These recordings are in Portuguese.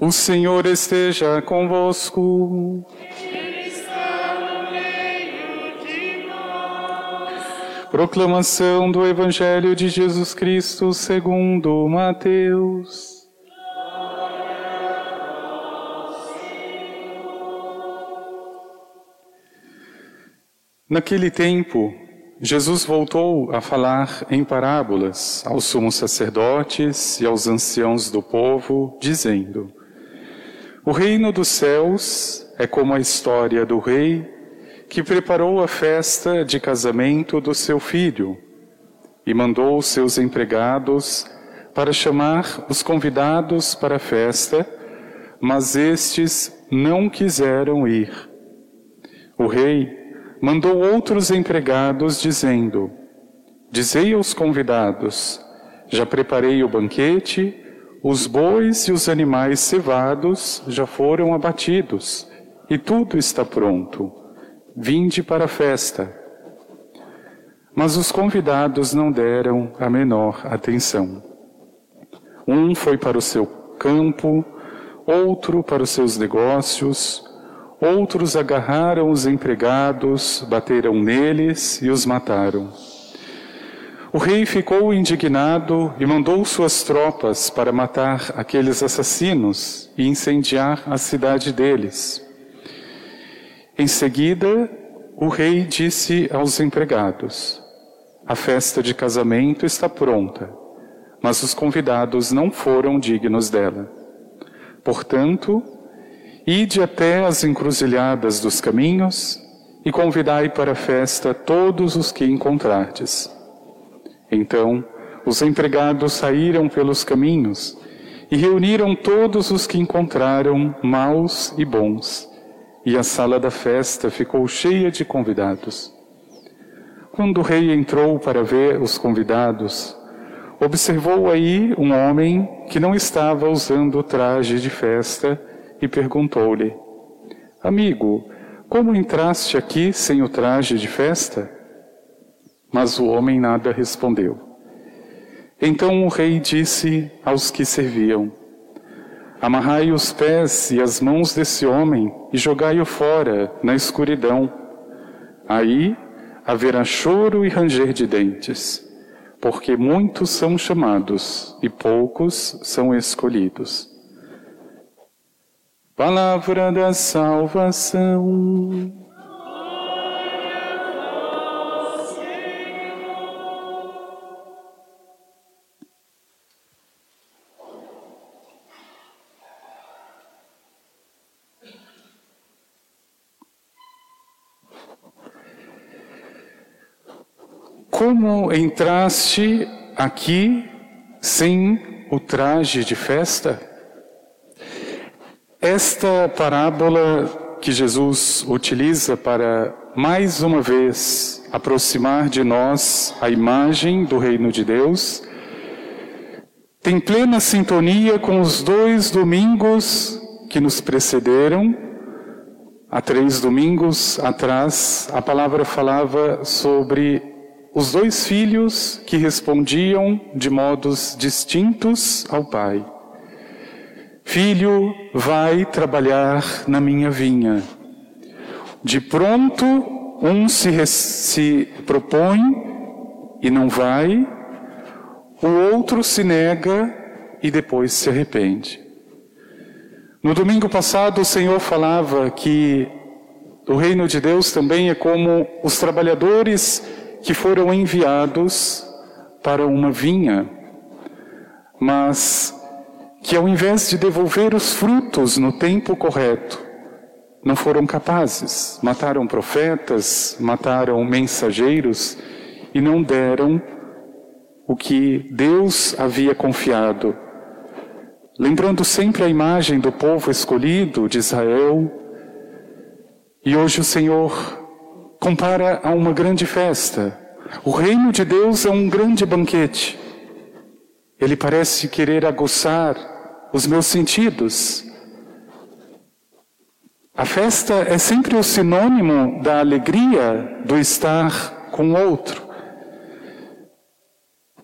O Senhor esteja convosco. Proclamação do Evangelho de Jesus Cristo segundo Mateus. Naquele tempo, Jesus voltou a falar em parábolas aos sumos sacerdotes e aos anciãos do povo, dizendo: O reino dos céus é como a história do rei que preparou a festa de casamento do seu filho e mandou seus empregados para chamar os convidados para a festa, mas estes não quiseram ir. O rei mandou outros empregados, dizendo: Dizei aos convidados: Já preparei o banquete, os bois e os animais cevados já foram abatidos, e tudo está pronto. Vinde para a festa. Mas os convidados não deram a menor atenção. Um foi para o seu campo, outro para os seus negócios, Outros agarraram os empregados, bateram neles e os mataram. O rei ficou indignado e mandou suas tropas para matar aqueles assassinos e incendiar a cidade deles. Em seguida, o rei disse aos empregados: A festa de casamento está pronta, mas os convidados não foram dignos dela. Portanto, Ide até as encruzilhadas dos caminhos e convidai para a festa todos os que encontrardes. Então os empregados saíram pelos caminhos e reuniram todos os que encontraram, maus e bons, e a sala da festa ficou cheia de convidados. Quando o rei entrou para ver os convidados, observou aí um homem que não estava usando traje de festa e perguntou-lhe: Amigo, como entraste aqui sem o traje de festa? Mas o homem nada respondeu. Então o rei disse aos que serviam: Amarrai os pés e as mãos desse homem e jogai-o fora, na escuridão. Aí haverá choro e ranger de dentes, porque muitos são chamados e poucos são escolhidos. Palavra da salvação. Como entraste aqui sem o traje de festa? Esta parábola que Jesus utiliza para mais uma vez aproximar de nós a imagem do reino de Deus tem plena sintonia com os dois domingos que nos precederam. Há três domingos atrás, a palavra falava sobre os dois filhos que respondiam de modos distintos ao Pai. Filho, vai trabalhar na minha vinha. De pronto, um se, se propõe e não vai, o outro se nega e depois se arrepende. No domingo passado, o Senhor falava que o reino de Deus também é como os trabalhadores que foram enviados para uma vinha, mas que ao invés de devolver os frutos no tempo correto, não foram capazes, mataram profetas, mataram mensageiros e não deram o que Deus havia confiado. Lembrando sempre a imagem do povo escolhido de Israel, e hoje o Senhor compara a uma grande festa. O reino de Deus é um grande banquete. Ele parece querer aguçar os meus sentidos. A festa é sempre o sinônimo da alegria do estar com outro.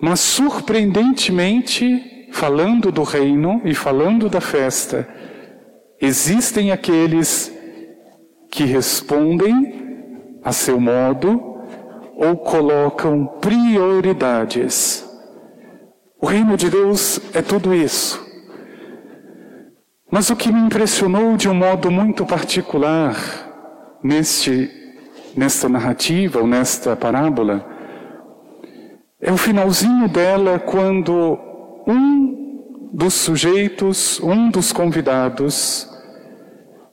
Mas surpreendentemente falando do reino e falando da festa, existem aqueles que respondem a seu modo ou colocam prioridades. O reino de Deus é tudo isso. Mas o que me impressionou de um modo muito particular neste, nesta narrativa ou nesta parábola é o finalzinho dela quando um dos sujeitos, um dos convidados,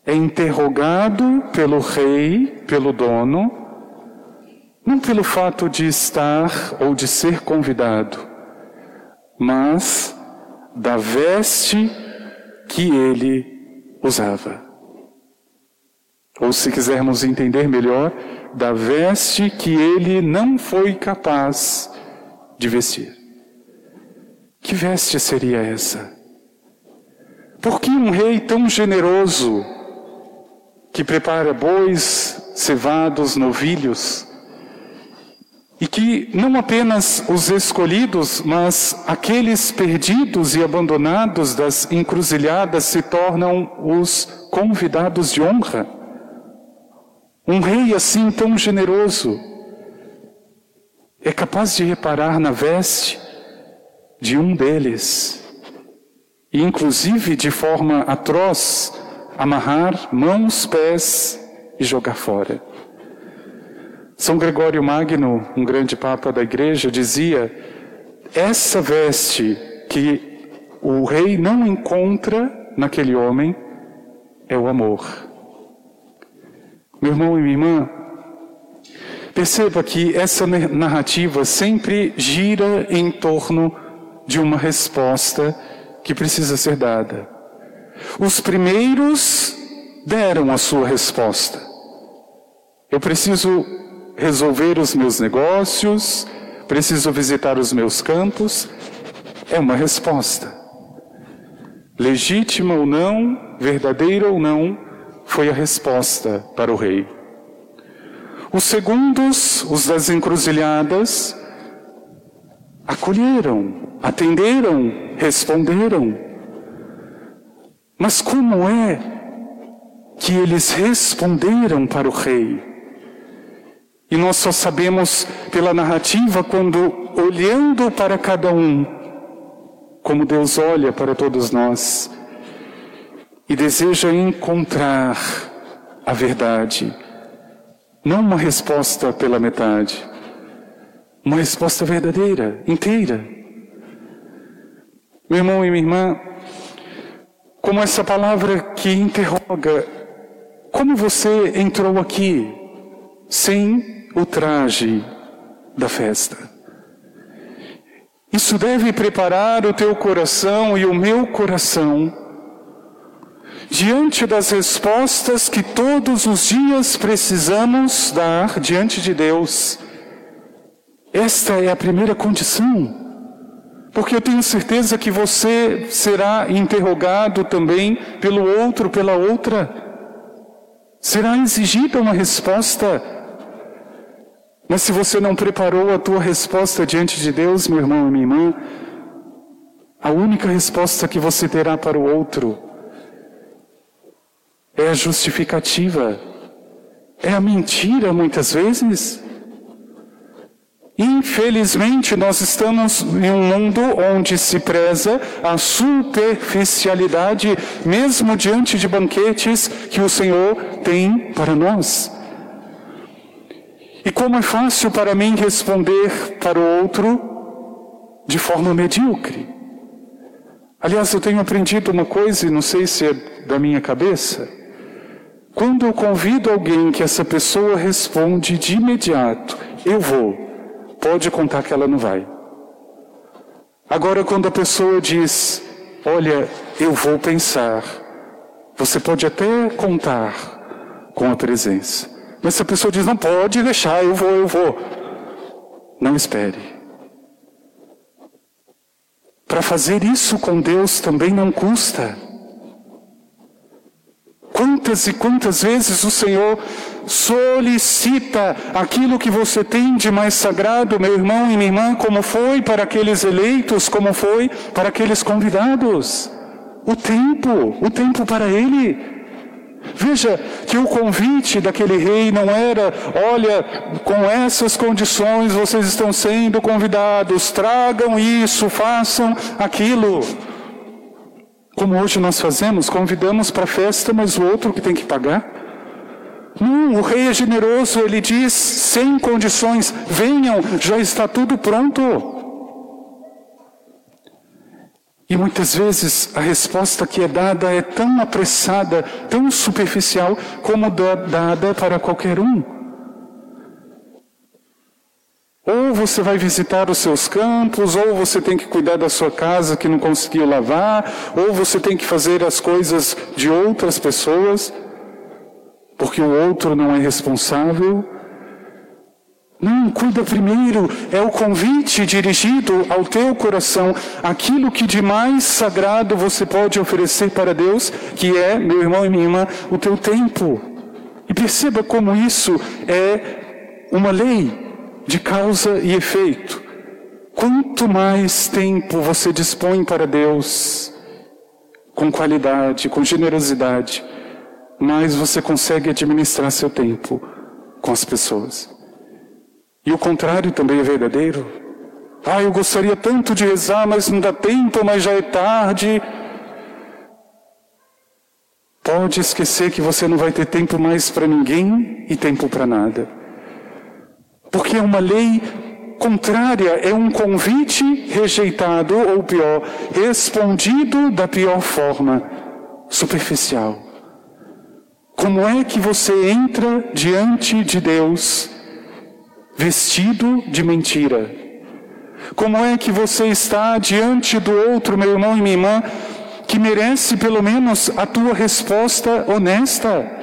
é interrogado pelo rei, pelo dono, não pelo fato de estar ou de ser convidado, mas da veste que ele usava. Ou se quisermos entender melhor, da veste que ele não foi capaz de vestir. Que veste seria essa? Por que um rei tão generoso, que prepara bois, cevados, novilhos, e que não apenas os escolhidos, mas aqueles perdidos e abandonados das encruzilhadas se tornam os convidados de honra. Um rei assim tão generoso é capaz de reparar na veste de um deles, e inclusive de forma atroz, amarrar mãos, pés e jogar fora. São Gregório Magno, um grande papa da igreja, dizia: essa veste que o rei não encontra naquele homem é o amor. Meu irmão e minha irmã, perceba que essa narrativa sempre gira em torno de uma resposta que precisa ser dada. Os primeiros deram a sua resposta. Eu preciso resolver os meus negócios, preciso visitar os meus campos, é uma resposta. Legítima ou não, verdadeira ou não, foi a resposta para o rei. Os segundos, os das encruzilhadas, acolheram, atenderam, responderam. Mas como é que eles responderam para o rei? E nós só sabemos pela narrativa quando, olhando para cada um, como Deus olha para todos nós e deseja encontrar a verdade, não uma resposta pela metade, uma resposta verdadeira, inteira. Meu irmão e minha irmã, como essa palavra que interroga, como você entrou aqui sem o traje da festa. Isso deve preparar o teu coração e o meu coração diante das respostas que todos os dias precisamos dar diante de Deus. Esta é a primeira condição. Porque eu tenho certeza que você será interrogado também pelo outro, pela outra. Será exigida uma resposta mas se você não preparou a tua resposta diante de Deus, meu irmão e minha irmã, a única resposta que você terá para o outro é a justificativa, é a mentira muitas vezes. Infelizmente, nós estamos em um mundo onde se preza a superficialidade, mesmo diante de banquetes que o Senhor tem para nós. E como é fácil para mim responder para o outro de forma medíocre. Aliás, eu tenho aprendido uma coisa, e não sei se é da minha cabeça. Quando eu convido alguém que essa pessoa responde de imediato, eu vou, pode contar que ela não vai. Agora, quando a pessoa diz, olha, eu vou pensar, você pode até contar com a presença. Mas se a pessoa diz, não pode deixar, eu vou, eu vou. Não espere. Para fazer isso com Deus também não custa. Quantas e quantas vezes o Senhor solicita aquilo que você tem de mais sagrado, meu irmão e minha irmã, como foi para aqueles eleitos, como foi para aqueles convidados? O tempo, o tempo para Ele. Veja que o convite daquele rei não era, olha, com essas condições vocês estão sendo convidados, tragam isso, façam aquilo. Como hoje nós fazemos, convidamos para a festa, mas o outro que tem que pagar. Não, o rei é generoso, ele diz sem condições: venham, já está tudo pronto. E muitas vezes a resposta que é dada é tão apressada, tão superficial, como dada para qualquer um. Ou você vai visitar os seus campos, ou você tem que cuidar da sua casa que não conseguiu lavar, ou você tem que fazer as coisas de outras pessoas, porque o outro não é responsável. Não, cuida primeiro, é o convite dirigido ao teu coração, aquilo que de mais sagrado você pode oferecer para Deus, que é, meu irmão e minha irmã, o teu tempo. E perceba como isso é uma lei de causa e efeito. Quanto mais tempo você dispõe para Deus, com qualidade, com generosidade, mais você consegue administrar seu tempo com as pessoas. E o contrário também é verdadeiro. Ah, eu gostaria tanto de rezar, mas não dá tempo, mas já é tarde. Pode esquecer que você não vai ter tempo mais para ninguém e tempo para nada. Porque é uma lei contrária, é um convite rejeitado, ou pior, respondido da pior forma, superficial. Como é que você entra diante de Deus vestido de mentira? Como é que você está diante do outro, meu irmão e minha irmã, que merece pelo menos a tua resposta honesta?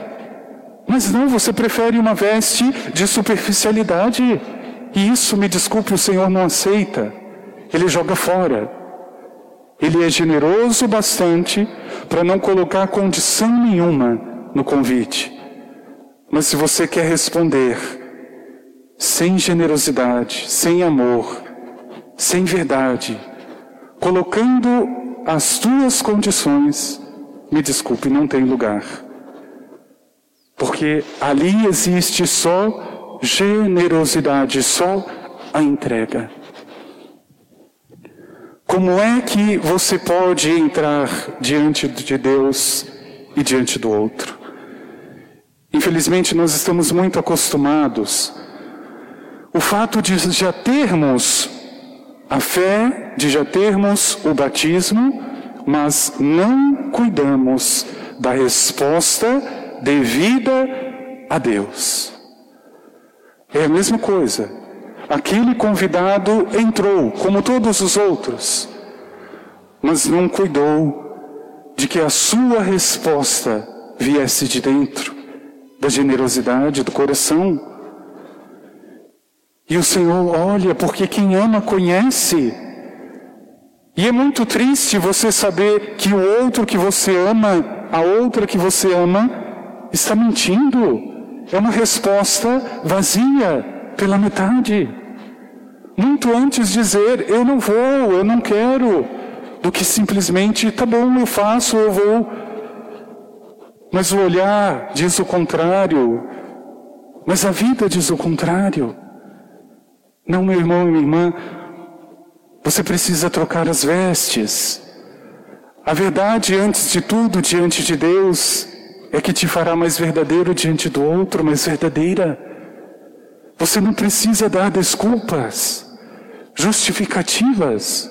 Mas não, você prefere uma veste de superficialidade. E isso, me desculpe, o Senhor não aceita. Ele joga fora. Ele é generoso bastante para não colocar condição nenhuma no convite. Mas se você quer responder sem generosidade, sem amor, sem verdade, colocando as tuas condições, me desculpe, não tem lugar. Porque ali existe só generosidade, só a entrega. Como é que você pode entrar diante de Deus e diante do outro? Infelizmente, nós estamos muito acostumados. O fato de já termos a fé, de já termos o batismo, mas não cuidamos da resposta devida a Deus. É a mesma coisa. Aquele convidado entrou, como todos os outros, mas não cuidou de que a sua resposta viesse de dentro, da generosidade do coração. E o Senhor olha, porque quem ama conhece. E é muito triste você saber que o outro que você ama, a outra que você ama, está mentindo. É uma resposta vazia, pela metade. Muito antes dizer, eu não vou, eu não quero, do que simplesmente, tá bom, eu faço, eu vou. Mas o olhar diz o contrário. Mas a vida diz o contrário. Não, meu irmão e minha irmã, você precisa trocar as vestes. A verdade, antes de tudo, diante de Deus, é que te fará mais verdadeiro diante do outro, mais verdadeira. Você não precisa dar desculpas, justificativas.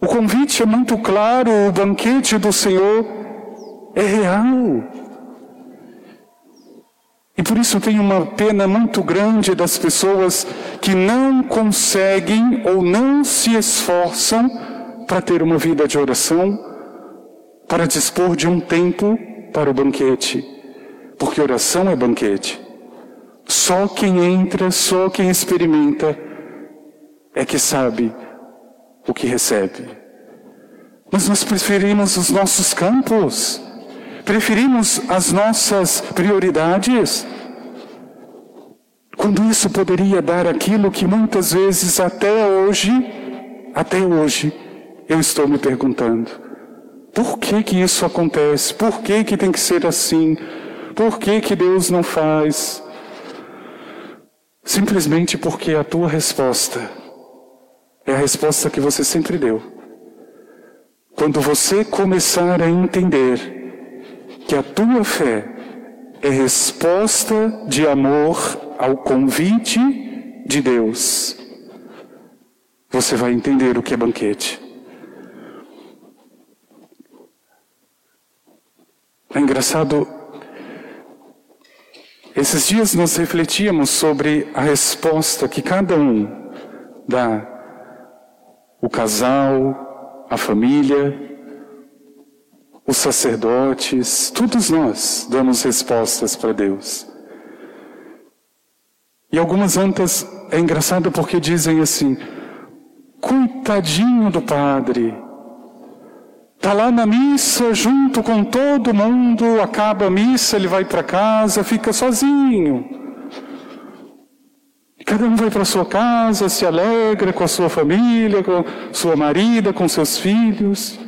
O convite é muito claro, o banquete do Senhor é real. E por isso tem uma pena muito grande das pessoas que não conseguem ou não se esforçam para ter uma vida de oração, para dispor de um tempo para o banquete, porque oração é banquete. Só quem entra, só quem experimenta é que sabe o que recebe. Mas nós preferimos os nossos campos, Preferimos as nossas prioridades? Quando isso poderia dar aquilo que muitas vezes até hoje, até hoje, eu estou me perguntando. Por que que isso acontece? Por que que tem que ser assim? Por que que Deus não faz? Simplesmente porque a tua resposta é a resposta que você sempre deu. Quando você começar a entender que a tua fé é resposta de amor ao convite de Deus, você vai entender o que é banquete. É engraçado, esses dias nós refletíamos sobre a resposta que cada um dá. O casal, a família, os sacerdotes, todos nós damos respostas para Deus. E algumas antas é engraçado porque dizem assim: coitadinho do padre, está lá na missa junto com todo mundo, acaba a missa, ele vai para casa, fica sozinho. Cada um vai para sua casa, se alegra com a sua família, com sua marida, com seus filhos.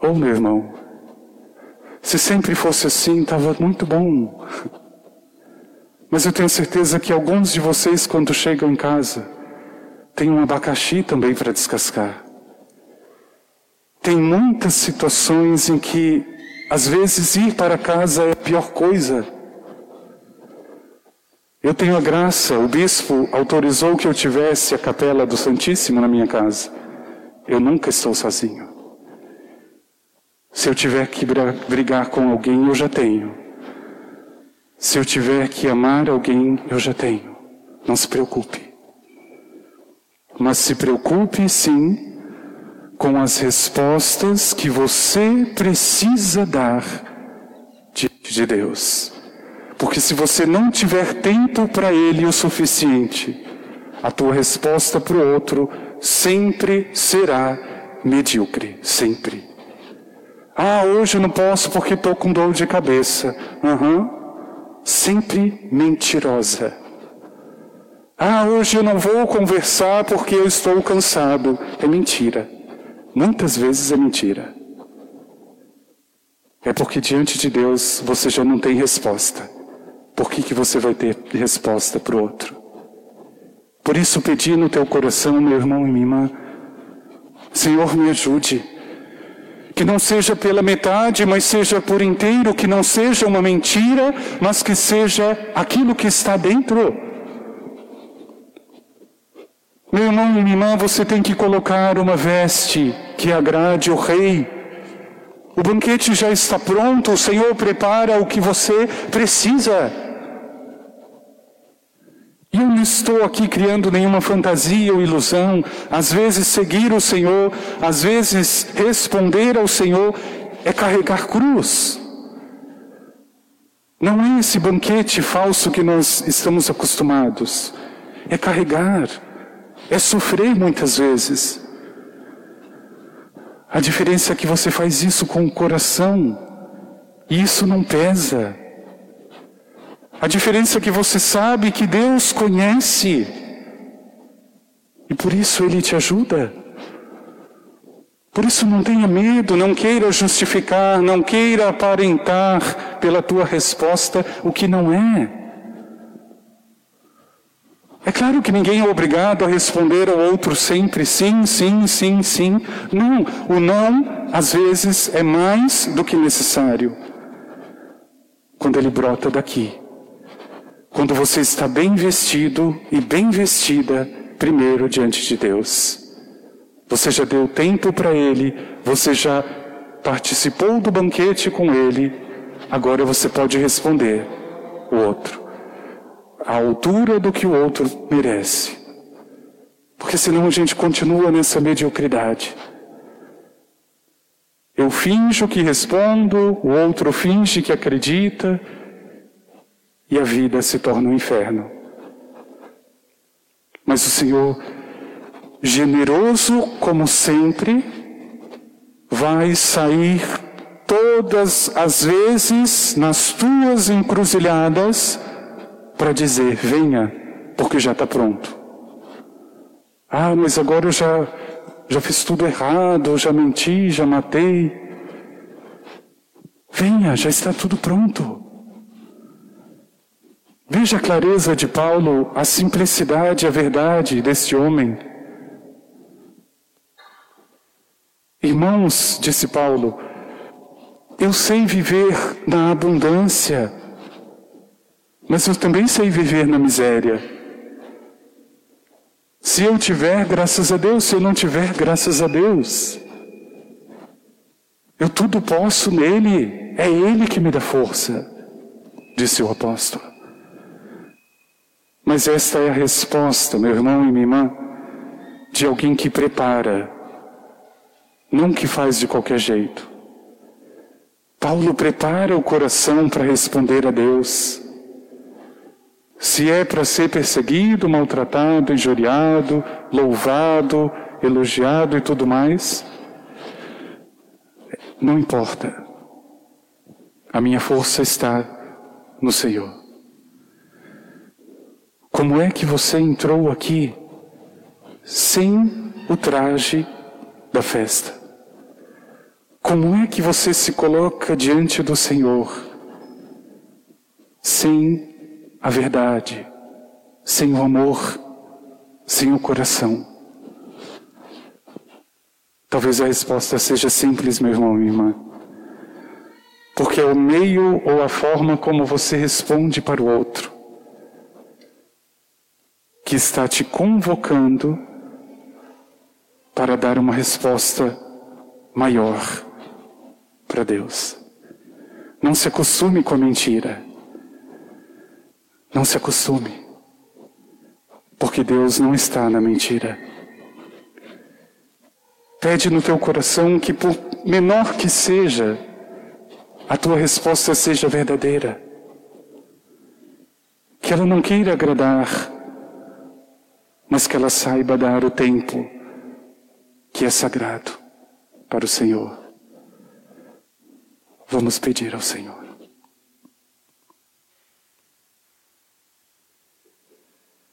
Oh, meu irmão, se sempre fosse assim, estava muito bom. Mas eu tenho certeza que alguns de vocês, quando chegam em casa, têm um abacaxi também para descascar. Tem muitas situações em que, às vezes, ir para casa é a pior coisa. Eu tenho a graça, o bispo autorizou que eu tivesse a capela do Santíssimo na minha casa. Eu nunca estou sozinho. Se eu tiver que brigar com alguém, eu já tenho. Se eu tiver que amar alguém, eu já tenho. Não se preocupe. Mas se preocupe sim com as respostas que você precisa dar diante de Deus. Porque se você não tiver tempo para Ele o suficiente, a tua resposta para o outro sempre será medíocre. Sempre. Ah, hoje eu não posso porque estou com dor de cabeça. Uhum. Sempre mentirosa. Ah, hoje eu não vou conversar porque eu estou cansado. É mentira. Muitas vezes é mentira. É porque diante de Deus você já não tem resposta. Por que, que você vai ter resposta para o outro? Por isso pedi no teu coração, meu irmão e minha irmã, Senhor, me ajude que não seja pela metade, mas seja por inteiro, que não seja uma mentira, mas que seja aquilo que está dentro. Meu irmão e minha irmã, você tem que colocar uma veste que agrade o rei. O banquete já está pronto, o Senhor prepara o que você precisa. E eu não estou aqui criando nenhuma fantasia ou ilusão. Às vezes, seguir o Senhor, às vezes, responder ao Senhor é carregar cruz. Não é esse banquete falso que nós estamos acostumados. É carregar, é sofrer muitas vezes. A diferença é que você faz isso com o coração, e isso não pesa. A diferença é que você sabe que Deus conhece e por isso Ele te ajuda. Por isso não tenha medo, não queira justificar, não queira aparentar pela tua resposta o que não é. É claro que ninguém é obrigado a responder ao outro sempre sim, sim, sim, sim. Não, o não às vezes é mais do que necessário quando ele brota daqui quando você está bem vestido e bem vestida primeiro diante de Deus. Você já deu tempo para Ele, você já participou do banquete com Ele, agora você pode responder o outro, à altura do que o outro merece. Porque senão a gente continua nessa mediocridade. Eu finjo que respondo, o outro finge que acredita, e a vida se torna um inferno. Mas o Senhor, generoso como sempre, vai sair todas as vezes nas tuas encruzilhadas para dizer: venha, porque já está pronto. Ah, mas agora eu já, já fiz tudo errado, já menti, já matei. Venha, já está tudo pronto. Veja a clareza de Paulo, a simplicidade, a verdade deste homem. Irmãos, disse Paulo, eu sei viver na abundância, mas eu também sei viver na miséria. Se eu tiver, graças a Deus, se eu não tiver, graças a Deus. Eu tudo posso nele, é Ele que me dá força, disse o apóstolo. Mas esta é a resposta, meu irmão e minha irmã, de alguém que prepara, não que faz de qualquer jeito. Paulo prepara o coração para responder a Deus. Se é para ser perseguido, maltratado, injuriado, louvado, elogiado e tudo mais, não importa. A minha força está no Senhor. Como é que você entrou aqui sem o traje da festa? Como é que você se coloca diante do Senhor sem a verdade, sem o amor, sem o coração? Talvez a resposta seja simples, meu irmão e minha irmã. Porque é o meio ou a forma como você responde para o outro que está te convocando para dar uma resposta maior para Deus. Não se acostume com a mentira. Não se acostume. Porque Deus não está na mentira. Pede no teu coração que, por menor que seja, a tua resposta seja verdadeira. Que ela não queira agradar mas que ela saiba dar o tempo que é sagrado para o Senhor. Vamos pedir ao Senhor.